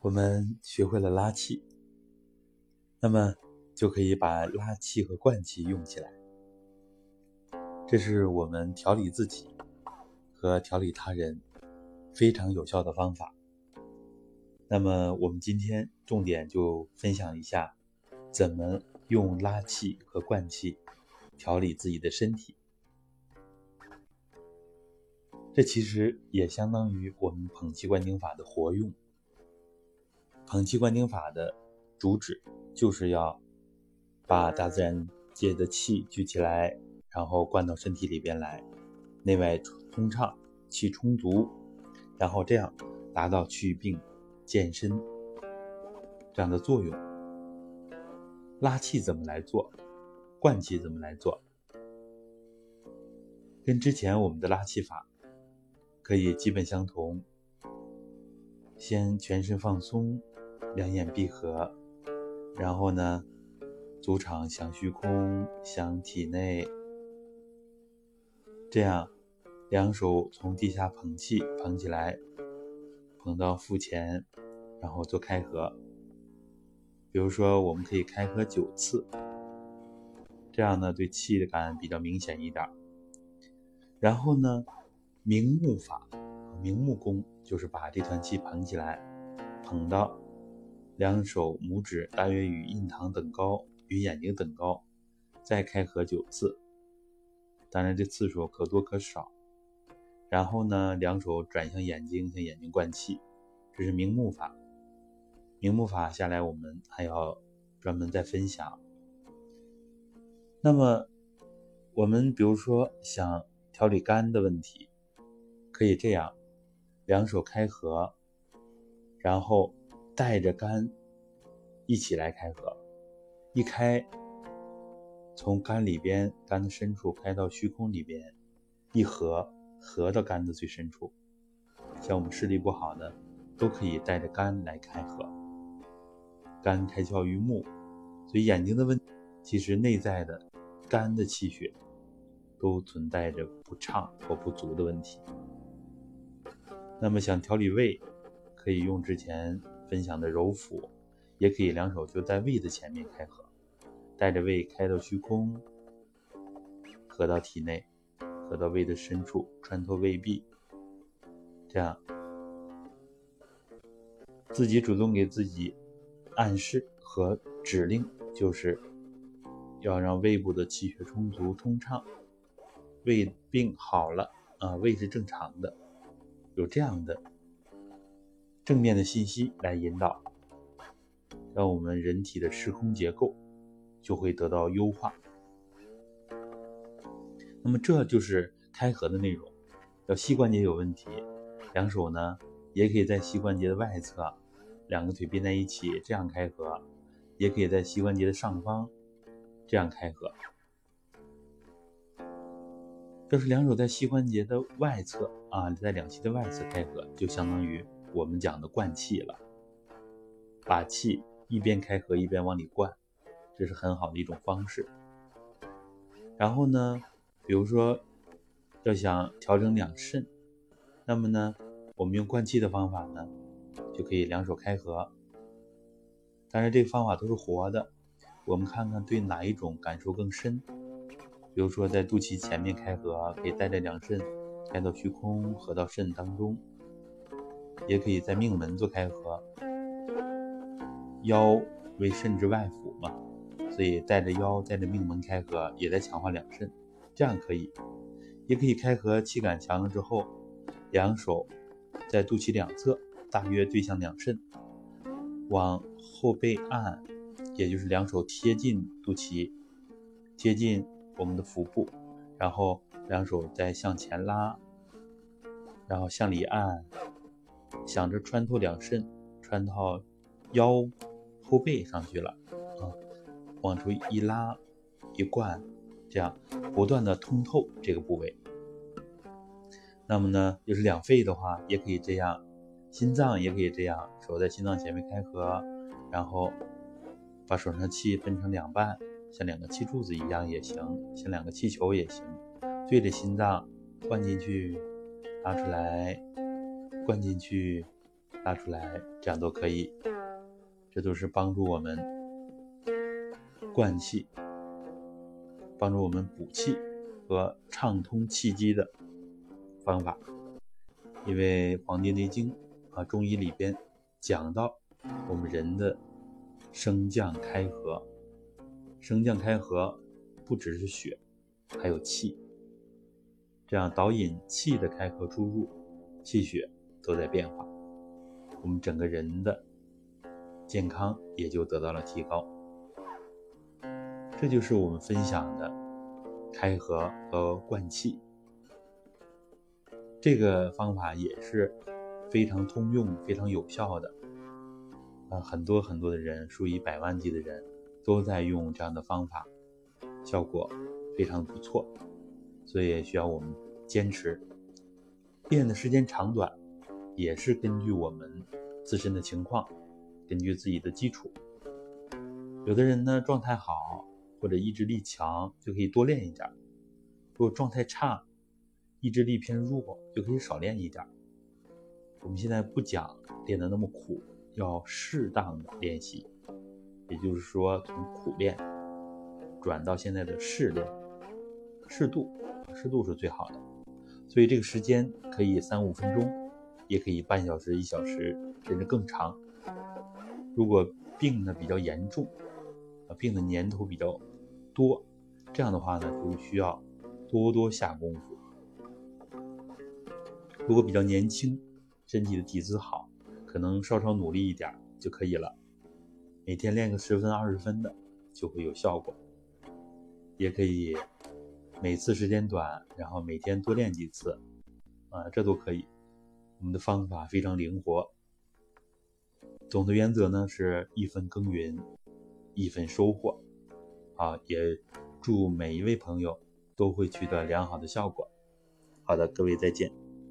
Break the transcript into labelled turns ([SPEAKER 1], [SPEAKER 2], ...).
[SPEAKER 1] 我们学会了拉气，那么就可以把拉气和灌气用起来。这是我们调理自己和调理他人非常有效的方法。那么我们今天重点就分享一下，怎么用拉气和灌气调理自己的身体。这其实也相当于我们捧气灌顶法的活用。捧气灌顶法的主旨就是要把大自然界的气聚起来，然后灌到身体里边来，内外通畅，气充足，然后这样达到祛病健身这样的作用。拉气怎么来做？灌气怎么来做？跟之前我们的拉气法可以基本相同。先全身放松。两眼闭合，然后呢，足场向虚空，向体内，这样，两手从地下捧气，捧起来，捧到腹前，然后做开合。比如说，我们可以开合九次，这样呢，对气的感比较明显一点。然后呢，明目法，明目功就是把这团气捧起来，捧到。两手拇指大约与印堂等高，与眼睛等高，再开合九次。当然，这次数可多可少。然后呢，两手转向眼睛，向眼睛灌气，这是明目法。明目法下来，我们还要专门再分享。那么，我们比如说想调理肝的问题，可以这样：两手开合，然后。带着肝一起来开合，一开，从肝里边肝的深处开到虚空里边，一合合到肝的最深处。像我们视力不好的，都可以带着肝来开合。肝开窍于目，所以眼睛的问，其实内在的肝的气血都存在着不畅或不足的问题。那么想调理胃，可以用之前。分享的揉腹，也可以两手就在胃的前面开合，带着胃开到虚空，合到体内，合到胃的深处，穿透胃壁，这样自己主动给自己暗示和指令，就是要让胃部的气血充足通畅，胃病好了啊，胃是正常的，有这样的。正面的信息来引导，让我们人体的时空结构就会得到优化。那么这就是开合的内容。要膝关节有问题，两手呢也可以在膝关节的外侧，两个腿并在一起这样开合，也可以在膝关节的上方这样开合。要是两手在膝关节的外侧啊，在两膝的外侧开合，就相当于。我们讲的灌气了，把气一边开合一边往里灌，这是很好的一种方式。然后呢，比如说要想调整两肾，那么呢，我们用灌气的方法呢，就可以两手开合。但是这个方法都是活的，我们看看对哪一种感受更深。比如说在肚脐前面开合，可以带着两肾开到虚空，合到肾当中。也可以在命门做开合，腰为肾之外府嘛，所以带着腰带着命门开合，也在强化两肾，这样可以。也可以开合，气感强了之后，两手在肚脐两侧，大约对向两肾，往后背按，也就是两手贴近肚脐，贴近我们的腹部，然后两手再向前拉，然后向里按。想着穿透两肾，穿到腰后背上去了啊，往出一拉一灌，这样不断的通透这个部位。那么呢，就是两肺的话，也可以这样，心脏也可以这样，手在心脏前面开合，然后把手上的气分成两半，像两个气柱子一样也行，像两个气球也行，对着心脏灌进去，拉出来。灌进去，拉出来，这样都可以。这都是帮助我们灌气、帮助我们补气和畅通气机的方法。因为《黄帝内经》啊，中医里边讲到我们人的升降开合，升降开合不只是血，还有气。这样导引气的开合出入，气血都在变化，我们整个人的健康也就得到了提高。这就是我们分享的开合和灌气。这个方法也是非常通用、非常有效的。啊，很多很多的人，数以百万计的人都在用这样的方法，效果非常不错。所以需要我们坚持，练的时间长短，也是根据我们自身的情况，根据自己的基础。有的人呢状态好或者意志力强，就可以多练一点；如果状态差，意志力偏弱，就可以少练一点。我们现在不讲练得那么苦，要适当的练习，也就是说从苦练转到现在的适练，适度。适度是最好的，所以这个时间可以三五分钟，也可以半小时、一小时，甚至更长。如果病呢比较严重，啊，病的年头比较多，这样的话呢，就需要多多下功夫。如果比较年轻，身体的底子好，可能稍稍努力一点就可以了。每天练个十分、二十分的，就会有效果。也可以。每次时间短，然后每天多练几次，啊，这都可以。我们的方法非常灵活。总的原则呢是一分耕耘，一分收获。啊，也祝每一位朋友都会取得良好的效果。好的，各位再见。